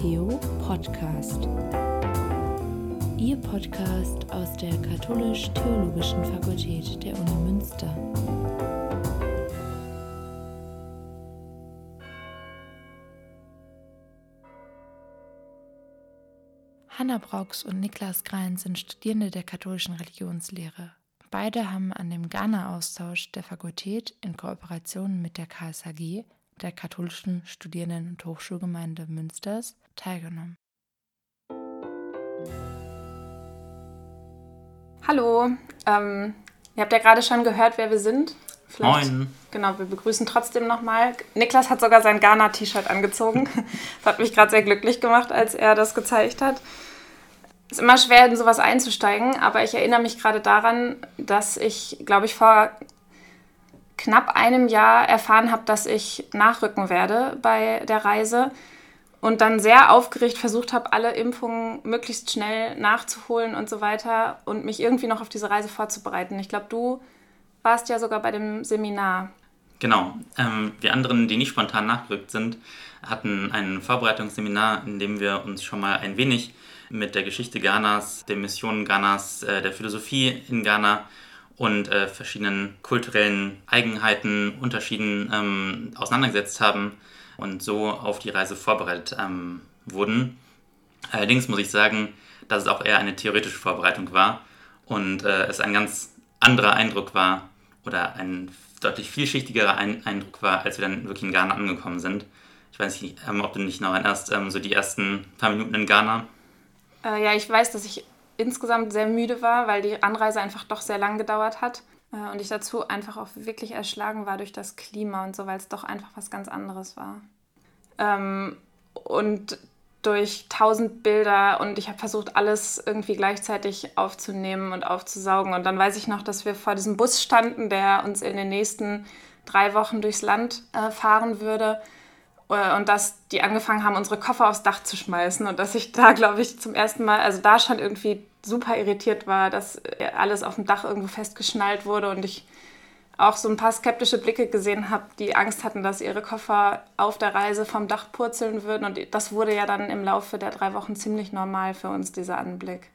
Theo Podcast. Ihr Podcast aus der Katholisch-Theologischen Fakultät der Uni Münster. Hanna Brauchs und Niklas Grein sind Studierende der katholischen Religionslehre. Beide haben an dem Ghana-Austausch der Fakultät in Kooperation mit der KSAG, der katholischen Studierenden- und Hochschulgemeinde Münsters, teilgenommen. Hallo, ähm, ihr habt ja gerade schon gehört, wer wir sind. Vielleicht, Moin. Genau, wir begrüßen trotzdem nochmal. Niklas hat sogar sein Ghana-T-Shirt angezogen. das hat mich gerade sehr glücklich gemacht, als er das gezeigt hat. Es ist immer schwer, in sowas einzusteigen, aber ich erinnere mich gerade daran, dass ich, glaube ich, vor knapp einem Jahr erfahren habe, dass ich nachrücken werde bei der Reise und dann sehr aufgeregt versucht habe, alle Impfungen möglichst schnell nachzuholen und so weiter und mich irgendwie noch auf diese Reise vorzubereiten. Ich glaube, du warst ja sogar bei dem Seminar. Genau. Ähm, wir anderen, die nicht spontan nachgerückt sind, hatten ein Vorbereitungsseminar, in dem wir uns schon mal ein wenig mit der Geschichte Ghanas, der Mission Ghanas, äh, der Philosophie in Ghana und äh, verschiedenen kulturellen Eigenheiten, Unterschieden ähm, auseinandergesetzt haben und so auf die Reise vorbereitet ähm, wurden. Allerdings muss ich sagen, dass es auch eher eine theoretische Vorbereitung war und äh, es ein ganz anderer Eindruck war oder ein deutlich vielschichtigerer ein Eindruck war, als wir dann wirklich in Ghana angekommen sind. Ich weiß nicht, ähm, ob du nicht noch erinnerst, ähm, so die ersten paar Minuten in Ghana äh, ja, ich weiß, dass ich insgesamt sehr müde war, weil die Anreise einfach doch sehr lang gedauert hat. Äh, und ich dazu einfach auch wirklich erschlagen war durch das Klima und so, weil es doch einfach was ganz anderes war. Ähm, und durch tausend Bilder und ich habe versucht, alles irgendwie gleichzeitig aufzunehmen und aufzusaugen. Und dann weiß ich noch, dass wir vor diesem Bus standen, der uns in den nächsten drei Wochen durchs Land äh, fahren würde. Äh, und dass die angefangen haben, unsere Koffer aufs Dach zu schmeißen und dass ich da, glaube ich, zum ersten Mal, also da schon irgendwie super irritiert war, dass äh, alles auf dem Dach irgendwo festgeschnallt wurde und ich auch so ein paar skeptische Blicke gesehen habe, die Angst hatten, dass ihre Koffer auf der Reise vom Dach purzeln würden. Und das wurde ja dann im Laufe der drei Wochen ziemlich normal für uns, dieser Anblick.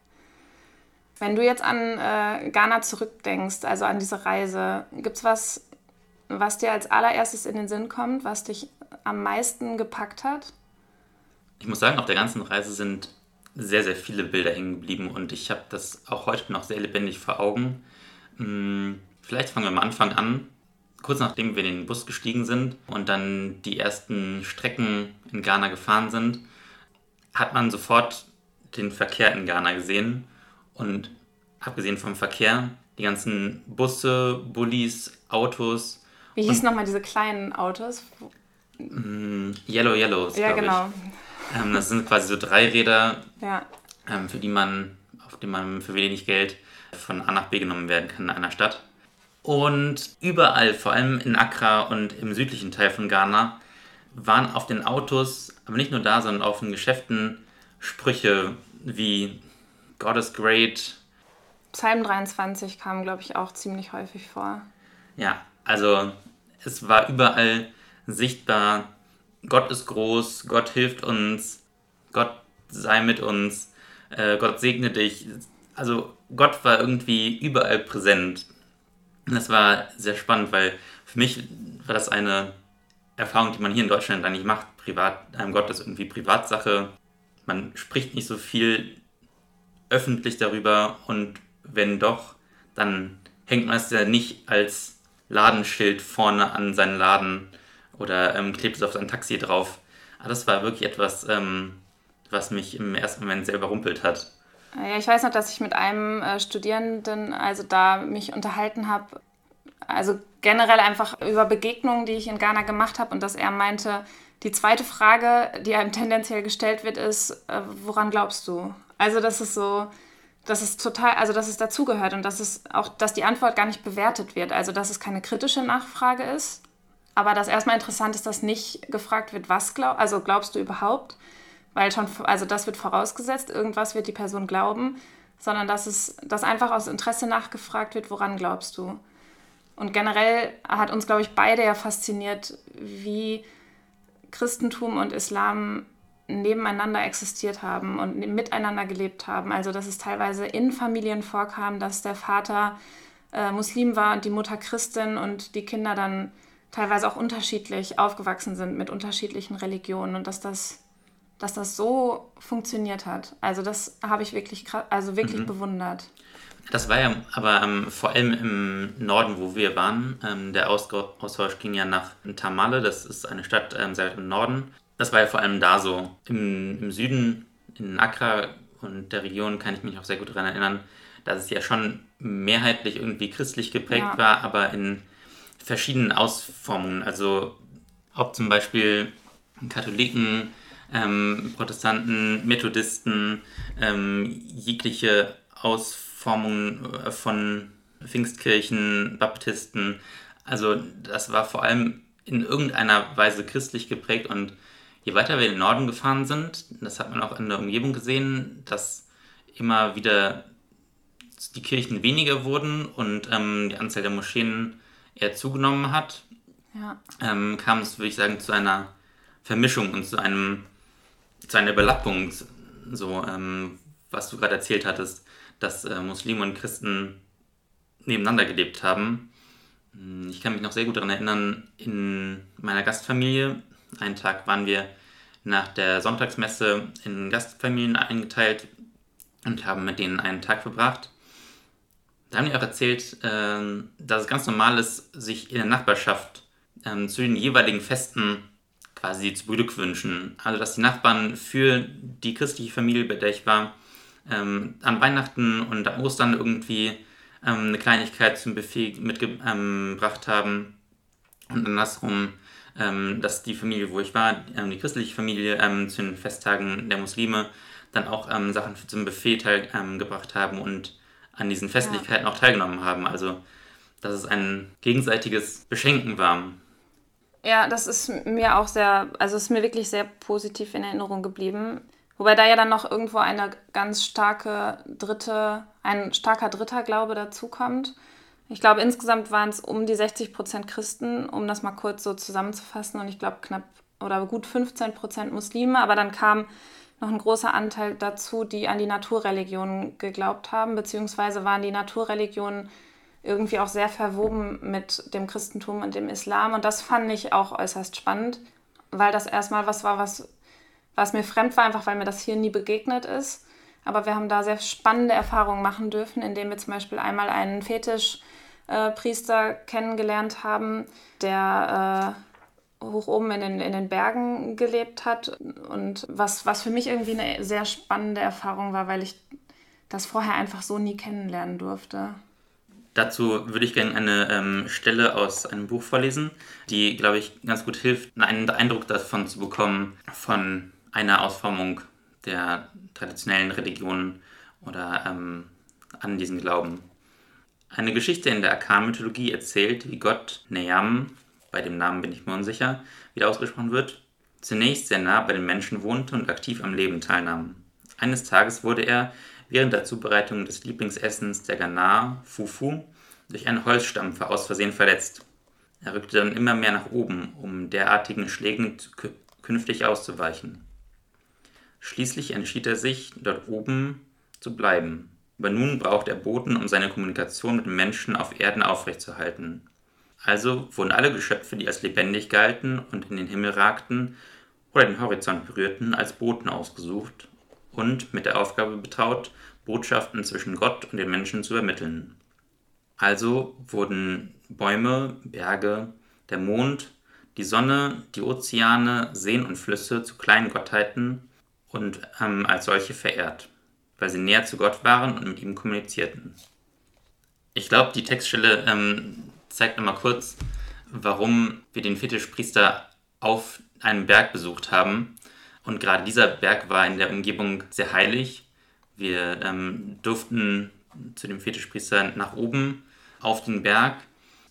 Wenn du jetzt an äh, Ghana zurückdenkst, also an diese Reise, gibt es was, was dir als allererstes in den Sinn kommt, was dich am meisten gepackt hat? Ich muss sagen, auf der ganzen Reise sind sehr, sehr viele Bilder hängen geblieben und ich habe das auch heute noch sehr lebendig vor Augen. Hm, vielleicht fangen wir am Anfang an. Kurz nachdem wir in den Bus gestiegen sind und dann die ersten Strecken in Ghana gefahren sind, hat man sofort den Verkehr in Ghana gesehen. Und abgesehen vom Verkehr, die ganzen Busse, Bullis, Autos. Wie hießen nochmal diese kleinen Autos? Mm, Yellow Yellows, ja, genau. Ähm, das sind quasi so Dreiräder, ja. ähm, für die man, auf die man für wenig Geld von A nach B genommen werden kann in einer Stadt. Und überall, vor allem in Accra und im südlichen Teil von Ghana, waren auf den Autos, aber nicht nur da, sondern auch in Geschäften Sprüche wie God is great. Psalm 23 kam, glaube ich, auch ziemlich häufig vor. Ja, also es war überall sichtbar, Gott ist groß, Gott hilft uns, Gott sei mit uns, äh, Gott segne dich. Also Gott war irgendwie überall präsent. Das war sehr spannend, weil für mich war das eine Erfahrung, die man hier in Deutschland eigentlich macht. Privat, einem Gott ist irgendwie Privatsache. Man spricht nicht so viel öffentlich darüber und wenn doch, dann hängt man es ja nicht als Ladenschild vorne an seinen Laden oder ähm, klebt es auf sein Taxi drauf. Aber das war wirklich etwas, ähm, was mich im ersten Moment sehr überrumpelt hat. Ja, ich weiß noch, dass ich mit einem äh, Studierenden, also da mich unterhalten habe, also generell einfach über Begegnungen, die ich in Ghana gemacht habe und dass er meinte, die zweite Frage, die einem tendenziell gestellt wird, ist, äh, woran glaubst du? Also das ist so, dass es total, also dass es dazugehört und dass es auch, dass die Antwort gar nicht bewertet wird. Also dass es keine kritische Nachfrage ist, aber das erstmal interessant ist, dass nicht gefragt wird, was glaub, also glaubst du überhaupt? Weil schon, also das wird vorausgesetzt, irgendwas wird die Person glauben, sondern dass es, dass einfach aus Interesse nachgefragt wird, woran glaubst du? Und generell hat uns, glaube ich, beide ja fasziniert, wie Christentum und Islam nebeneinander existiert haben und miteinander gelebt haben. Also dass es teilweise in Familien vorkam, dass der Vater äh, Muslim war und die Mutter Christin und die Kinder dann teilweise auch unterschiedlich aufgewachsen sind mit unterschiedlichen Religionen und dass das, dass das so funktioniert hat. Also das habe ich wirklich, also wirklich mhm. bewundert. Das war ja aber ähm, vor allem im Norden, wo wir waren. Ähm, der Austausch ging ja nach Tamale, das ist eine Stadt ähm, sehr im Norden. Das war ja vor allem da so. Im, Im Süden, in Accra und der Region kann ich mich auch sehr gut daran erinnern, dass es ja schon mehrheitlich irgendwie christlich geprägt ja. war, aber in verschiedenen Ausformungen. Also ob zum Beispiel Katholiken, ähm, Protestanten, Methodisten, ähm, jegliche Ausformungen äh, von Pfingstkirchen, Baptisten. Also das war vor allem in irgendeiner Weise christlich geprägt und je weiter wir in den Norden gefahren sind, das hat man auch in der Umgebung gesehen, dass immer wieder die Kirchen weniger wurden und ähm, die Anzahl der Moscheen eher zugenommen hat, ja. ähm, kam es, würde ich sagen, zu einer Vermischung und zu einem zu einer Überlappung, so ähm, was du gerade erzählt hattest, dass äh, Muslime und Christen nebeneinander gelebt haben. Hm, ich kann mich noch sehr gut daran erinnern, in meiner Gastfamilie, einen Tag waren wir nach der Sonntagsmesse in Gastfamilien eingeteilt und haben mit denen einen Tag verbracht. Da haben die auch erzählt, ähm, dass es ganz normal ist, sich in der Nachbarschaft ähm, zu den jeweiligen Festen quasi zu beglückwünschen. Also, dass die Nachbarn für die christliche Familie, bei der ich war, ähm, an Weihnachten und an Ostern irgendwie eine Kleinigkeit zum Buffet mitgebracht haben. Und andersrum, dass die Familie, wo ich war, die christliche Familie, zu den Festtagen der Muslime dann auch Sachen zum Buffet gebracht haben und an diesen Festlichkeiten ja. auch teilgenommen haben. Also, dass es ein gegenseitiges Beschenken war. Ja, das ist mir auch sehr, also ist mir wirklich sehr positiv in Erinnerung geblieben. Wobei da ja dann noch irgendwo eine ganz starke dritte, ein starker dritter Glaube dazukommt. Ich glaube, insgesamt waren es um die 60 Prozent Christen, um das mal kurz so zusammenzufassen. Und ich glaube, knapp oder gut 15 Prozent Muslime. Aber dann kam noch ein großer Anteil dazu, die an die Naturreligionen geglaubt haben, beziehungsweise waren die Naturreligionen irgendwie auch sehr verwoben mit dem Christentum und dem Islam. Und das fand ich auch äußerst spannend, weil das erstmal was war, was, was mir fremd war, einfach weil mir das hier nie begegnet ist. Aber wir haben da sehr spannende Erfahrungen machen dürfen, indem wir zum Beispiel einmal einen Fetischpriester äh, kennengelernt haben, der äh, hoch oben in den, in den Bergen gelebt hat. Und was, was für mich irgendwie eine sehr spannende Erfahrung war, weil ich das vorher einfach so nie kennenlernen durfte. Dazu würde ich gerne eine ähm, Stelle aus einem Buch vorlesen, die, glaube ich, ganz gut hilft, einen Eindruck davon zu bekommen, von einer Ausformung der traditionellen Religionen oder ähm, an diesen Glauben. Eine Geschichte in der Akan-Mythologie erzählt, wie Gott Neyam bei dem Namen bin ich mir unsicher, wie der ausgesprochen wird, zunächst sehr nah bei den Menschen wohnte und aktiv am Leben teilnahm. Eines Tages wurde er während der Zubereitung des Lieblingsessens der Ghana, Fufu, durch einen Holzstampfer aus Versehen verletzt. Er rückte dann immer mehr nach oben, um derartigen Schlägen künftig auszuweichen. Schließlich entschied er sich, dort oben zu bleiben. Aber nun braucht er Boten, um seine Kommunikation mit den Menschen auf Erden aufrechtzuerhalten. Also wurden alle Geschöpfe, die als lebendig galten und in den Himmel ragten oder den Horizont berührten, als Boten ausgesucht und mit der Aufgabe betraut, Botschaften zwischen Gott und den Menschen zu übermitteln. Also wurden Bäume, Berge, der Mond, die Sonne, die Ozeane, Seen und Flüsse zu kleinen Gottheiten und ähm, als solche verehrt, weil sie näher zu Gott waren und mit ihm kommunizierten. Ich glaube, die Textstelle ähm, zeigt nochmal kurz, warum wir den Fetischpriester auf einem Berg besucht haben. Und gerade dieser Berg war in der Umgebung sehr heilig. Wir ähm, durften zu dem Fetischpriester nach oben auf den Berg,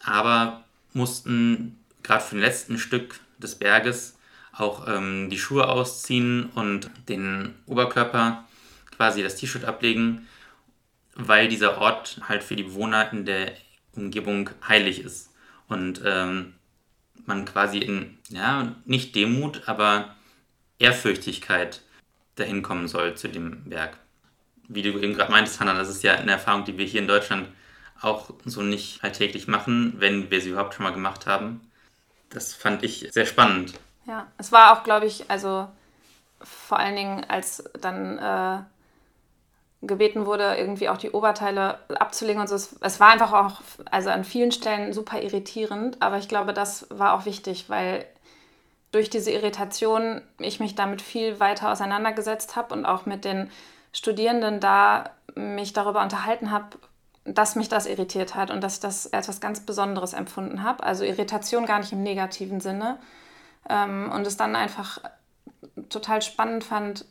aber mussten gerade für den letzten Stück des Berges auch ähm, die Schuhe ausziehen und den Oberkörper, quasi das T-Shirt ablegen, weil dieser Ort halt für die Bewohner in der Umgebung heilig ist. Und ähm, man quasi in, ja, nicht Demut, aber Ehrfürchtigkeit dahin kommen soll zu dem Werk. Wie du eben gerade meintest, Hannah, das ist ja eine Erfahrung, die wir hier in Deutschland auch so nicht alltäglich machen, wenn wir sie überhaupt schon mal gemacht haben. Das fand ich sehr spannend. Ja, es war auch, glaube ich, also vor allen Dingen, als dann äh, gebeten wurde, irgendwie auch die Oberteile abzulegen und so. Es, war einfach auch, also an vielen Stellen super irritierend, aber ich glaube, das war auch wichtig, weil durch diese Irritation ich mich damit viel weiter auseinandergesetzt habe und auch mit den Studierenden da mich darüber unterhalten habe, dass mich das irritiert hat und dass ich das als etwas ganz Besonderes empfunden habe. Also Irritation gar nicht im negativen Sinne. Ähm, und es dann einfach total spannend fand,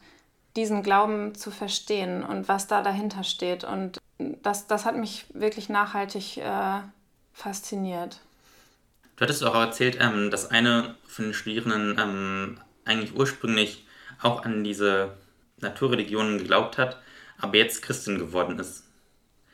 diesen Glauben zu verstehen und was da dahinter steht. Und das, das hat mich wirklich nachhaltig äh, fasziniert. Du hattest auch erzählt, ähm, dass eine von den Studierenden ähm, eigentlich ursprünglich auch an diese Naturreligionen geglaubt hat, aber jetzt Christin geworden ist.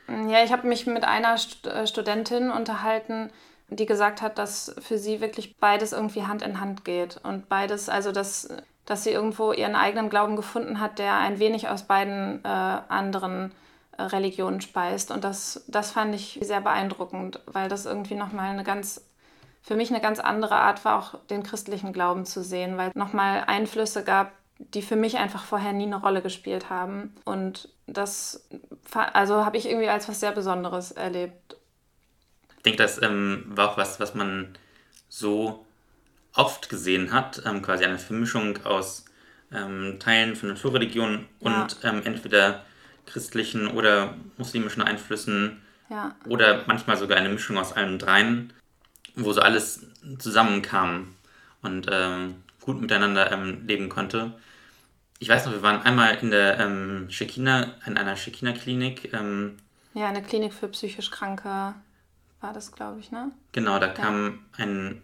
Ja, ich habe mich mit einer äh, Studentin unterhalten, die gesagt hat, dass für sie wirklich beides irgendwie Hand in Hand geht. Und beides, also dass, dass sie irgendwo ihren eigenen Glauben gefunden hat, der ein wenig aus beiden äh, anderen äh, Religionen speist. Und das, das fand ich sehr beeindruckend, weil das irgendwie nochmal eine ganz, für mich eine ganz andere Art war, auch den christlichen Glauben zu sehen, weil es nochmal Einflüsse gab, die für mich einfach vorher nie eine Rolle gespielt haben. Und das also habe ich irgendwie als was sehr Besonderes erlebt. Ich denke, das ähm, war auch was, was man so oft gesehen hat, ähm, quasi eine Vermischung aus ähm, Teilen von Naturreligionen ja. und ähm, entweder christlichen oder muslimischen Einflüssen ja. oder manchmal sogar eine Mischung aus allen dreien, wo so alles zusammenkam und ähm, gut miteinander ähm, leben konnte ich weiß noch, wir waren einmal in der ähm, Shekina, in einer Shekina-Klinik. Ähm, ja, eine Klinik für psychisch Kranke war das, glaube ich, ne? Genau, da ja. kam ein,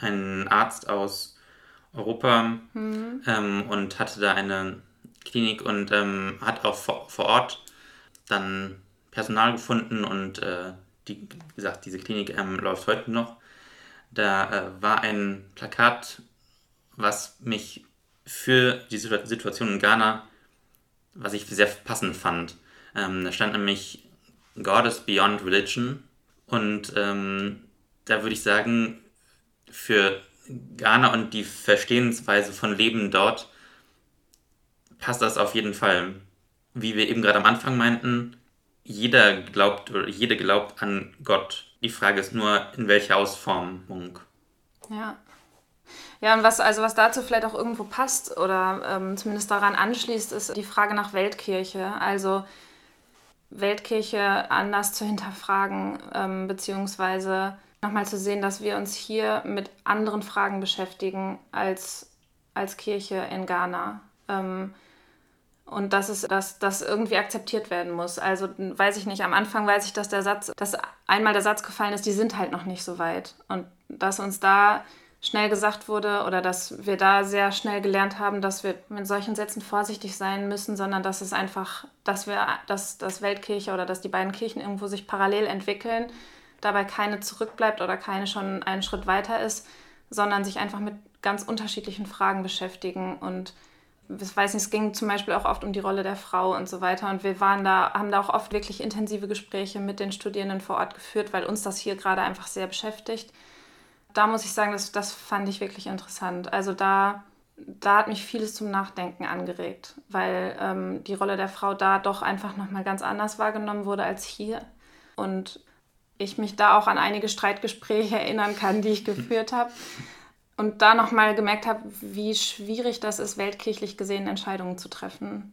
ein Arzt aus Europa mhm. ähm, und hatte da eine Klinik und ähm, hat auch vor, vor Ort dann Personal gefunden und äh, die, wie gesagt, diese Klinik ähm, läuft heute noch. Da äh, war ein Plakat, was mich für die Situation in Ghana, was ich sehr passend fand. Ähm, da stand nämlich God is beyond religion und ähm, da würde ich sagen, für Ghana und die Verstehensweise von Leben dort passt das auf jeden Fall. Wie wir eben gerade am Anfang meinten, jeder glaubt oder jede glaubt an Gott. Die Frage ist nur, in welcher Ausformung. Ja. Ja, und was, also was dazu vielleicht auch irgendwo passt oder ähm, zumindest daran anschließt, ist die Frage nach Weltkirche. Also Weltkirche anders zu hinterfragen, ähm, beziehungsweise nochmal zu sehen, dass wir uns hier mit anderen Fragen beschäftigen als, als Kirche in Ghana. Ähm, und dass es, dass das irgendwie akzeptiert werden muss. Also weiß ich nicht, am Anfang weiß ich, dass der Satz, dass einmal der Satz gefallen ist, die sind halt noch nicht so weit. Und dass uns da schnell gesagt wurde oder dass wir da sehr schnell gelernt haben, dass wir mit solchen Sätzen vorsichtig sein müssen, sondern dass es einfach, dass wir, dass das Weltkirche oder dass die beiden Kirchen irgendwo sich parallel entwickeln, dabei keine zurückbleibt oder keine schon einen Schritt weiter ist, sondern sich einfach mit ganz unterschiedlichen Fragen beschäftigen und ich weiß nicht, es ging zum Beispiel auch oft um die Rolle der Frau und so weiter. Und wir waren da, haben da auch oft wirklich intensive Gespräche mit den Studierenden vor Ort geführt, weil uns das hier gerade einfach sehr beschäftigt da muss ich sagen, das, das fand ich wirklich interessant. Also da, da hat mich vieles zum Nachdenken angeregt, weil ähm, die Rolle der Frau da doch einfach nochmal ganz anders wahrgenommen wurde als hier. Und ich mich da auch an einige Streitgespräche erinnern kann, die ich geführt habe. Und da nochmal gemerkt habe, wie schwierig das ist, weltkirchlich gesehen Entscheidungen zu treffen.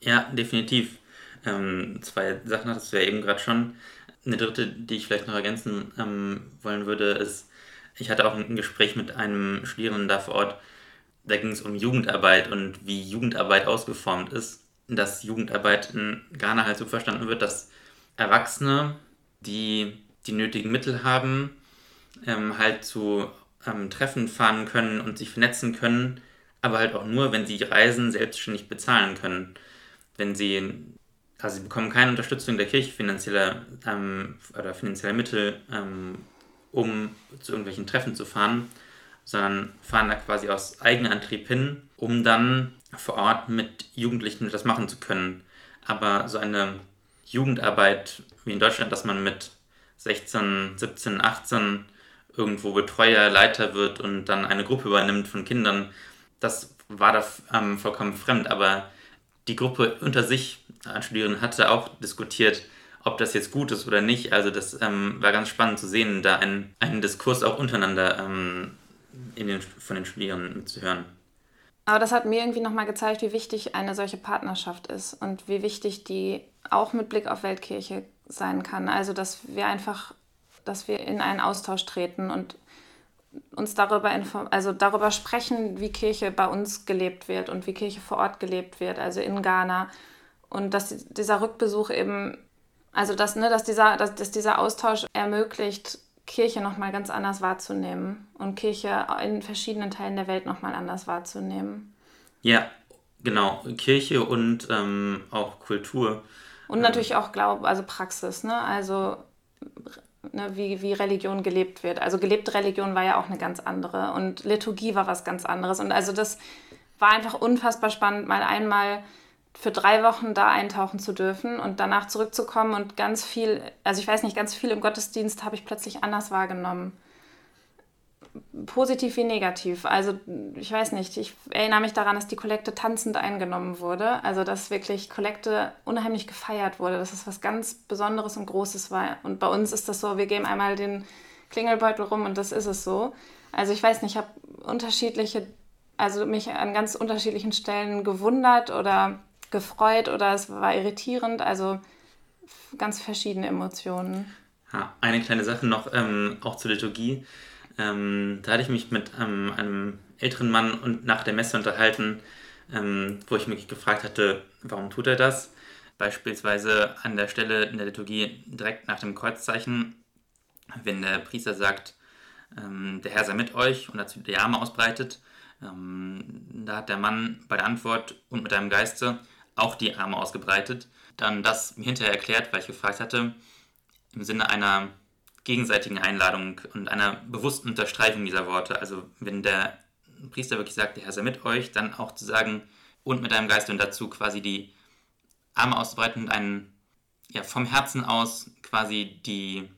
Ja, definitiv. Ähm, zwei Sachen hattest du ja eben gerade schon. Eine dritte, die ich vielleicht noch ergänzen ähm, wollen würde, ist, ich hatte auch ein Gespräch mit einem Studierenden da vor Ort, da ging es um Jugendarbeit und wie Jugendarbeit ausgeformt ist. Dass Jugendarbeit in Ghana halt so verstanden wird, dass Erwachsene, die die nötigen Mittel haben, ähm, halt zu ähm, Treffen fahren können und sich vernetzen können, aber halt auch nur, wenn sie Reisen selbstständig bezahlen können. Wenn sie, also sie bekommen keine Unterstützung der Kirche finanzieller ähm, oder finanzieller Mittel, ähm, um zu irgendwelchen Treffen zu fahren. sondern fahren da quasi aus Eigenantrieb hin, um dann vor Ort mit Jugendlichen das machen zu können. Aber so eine Jugendarbeit wie in Deutschland, dass man mit 16, 17, 18 irgendwo Betreuer, Leiter wird und dann eine Gruppe übernimmt von Kindern, das war da ähm, vollkommen fremd. Aber die Gruppe unter sich an Studierenden hatte auch diskutiert, ob das jetzt gut ist oder nicht. Also das ähm, war ganz spannend zu sehen, da einen, einen Diskurs auch untereinander ähm, den, von den Studierenden mitzuhören. Aber das hat mir irgendwie nochmal gezeigt, wie wichtig eine solche Partnerschaft ist und wie wichtig die auch mit Blick auf Weltkirche sein kann. Also dass wir einfach, dass wir in einen Austausch treten und uns darüber, also darüber sprechen, wie Kirche bei uns gelebt wird und wie Kirche vor Ort gelebt wird, also in Ghana. Und dass dieser Rückbesuch eben, also dass, ne, dass, dieser, dass, dass dieser Austausch ermöglicht, Kirche nochmal ganz anders wahrzunehmen und Kirche in verschiedenen Teilen der Welt nochmal anders wahrzunehmen. Ja, genau. Kirche und ähm, auch Kultur. Und natürlich auch Glaube, also Praxis, ne? Also ne, wie, wie Religion gelebt wird. Also gelebte Religion war ja auch eine ganz andere und Liturgie war was ganz anderes. Und also das war einfach unfassbar spannend, mal einmal für drei Wochen da eintauchen zu dürfen und danach zurückzukommen und ganz viel, also ich weiß nicht, ganz viel im Gottesdienst habe ich plötzlich anders wahrgenommen. Positiv wie negativ. Also ich weiß nicht, ich erinnere mich daran, dass die Kollekte tanzend eingenommen wurde. Also dass wirklich Kollekte unheimlich gefeiert wurde, dass es was ganz Besonderes und Großes war. Und bei uns ist das so, wir geben einmal den Klingelbeutel rum und das ist es so. Also ich weiß nicht, ich habe unterschiedliche, also mich an ganz unterschiedlichen Stellen gewundert oder gefreut oder es war irritierend. Also ganz verschiedene Emotionen. Ja, eine kleine Sache noch, ähm, auch zur Liturgie. Ähm, da hatte ich mich mit ähm, einem älteren Mann und nach der Messe unterhalten, ähm, wo ich mich gefragt hatte, warum tut er das? Beispielsweise an der Stelle in der Liturgie direkt nach dem Kreuzzeichen, wenn der Priester sagt, ähm, der Herr sei mit euch und dazu die Arme ausbreitet, ähm, da hat der Mann bei der Antwort und mit deinem Geiste auch die Arme ausgebreitet. Dann das mir hinterher erklärt, weil ich gefragt hatte, im Sinne einer gegenseitigen Einladung und einer bewussten Unterstreichung dieser Worte. Also wenn der Priester wirklich sagt, der Herr sei mit euch, dann auch zu sagen, und mit deinem Geist und dazu quasi die Arme auszubreiten und einen, ja, vom Herzen aus quasi die,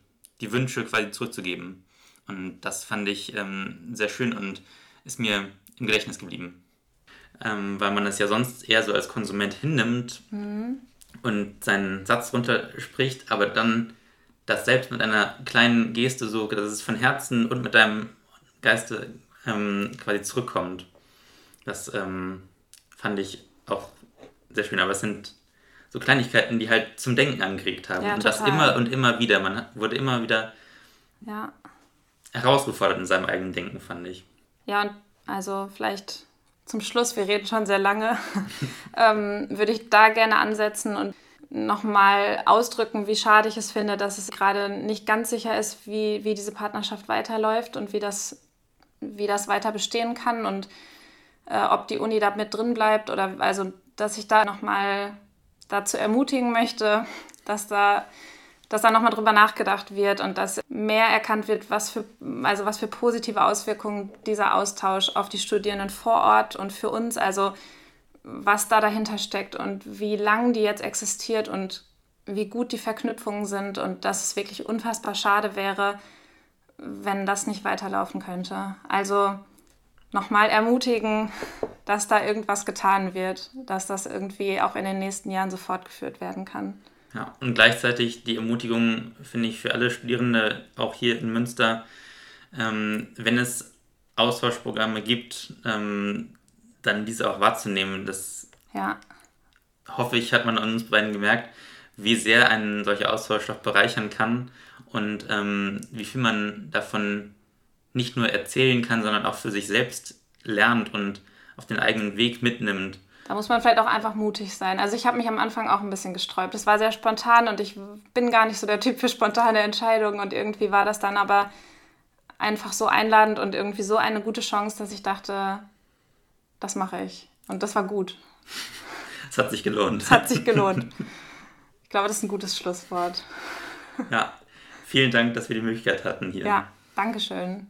die Wünsche quasi zurückzugeben. Und das fand ich ähm, sehr schön und ist mir im Gedächtnis geblieben ähm, weil man es ja sonst eher so als Konsument hinnimmt mhm. und seinen Satz runterspricht, aber dann das selbst mit einer kleinen Geste so, dass es von Herzen und mit deinem Geiste ähm, quasi zurückkommt. Das ähm, fand ich auch sehr schön, aber es sind so Kleinigkeiten, die halt zum Denken angeregt haben. Ja, und das immer und immer wieder. Man wurde immer wieder ja. herausgefordert in seinem eigenen Denken, fand ich. Ja, und also vielleicht zum Schluss, wir reden schon sehr lange, ähm, würde ich da gerne ansetzen und nochmal ausdrücken, wie schade ich es finde, dass es gerade nicht ganz sicher ist, wie, wie diese Partnerschaft weiterläuft und wie das, wie das weiter bestehen kann und äh, ob die Uni da mit drin bleibt oder also, dass ich da nochmal dazu ermutigen möchte, dass da dass da nochmal drüber nachgedacht wird und dass mehr erkannt wird, was für, also was für positive Auswirkungen dieser Austausch auf die Studierenden vor Ort und für uns, also was da dahinter steckt und wie lang die jetzt existiert und wie gut die Verknüpfungen sind und dass es wirklich unfassbar schade wäre, wenn das nicht weiterlaufen könnte. Also nochmal ermutigen, dass da irgendwas getan wird, dass das irgendwie auch in den nächsten Jahren so fortgeführt werden kann. Ja, und gleichzeitig die Ermutigung, finde ich, für alle Studierende, auch hier in Münster, ähm, wenn es Austauschprogramme gibt, ähm, dann diese auch wahrzunehmen. Das ja. hoffe ich, hat man an uns beiden gemerkt, wie sehr ein solcher Austausch doch bereichern kann und ähm, wie viel man davon nicht nur erzählen kann, sondern auch für sich selbst lernt und auf den eigenen Weg mitnimmt. Da muss man vielleicht auch einfach mutig sein. Also ich habe mich am Anfang auch ein bisschen gesträubt. Es war sehr spontan und ich bin gar nicht so der Typ für spontane Entscheidungen und irgendwie war das dann aber einfach so einladend und irgendwie so eine gute Chance, dass ich dachte, das mache ich. Und das war gut. Es hat sich gelohnt. Es hat sich gelohnt. Ich glaube, das ist ein gutes Schlusswort. Ja, vielen Dank, dass wir die Möglichkeit hatten hier. Ja, Dankeschön.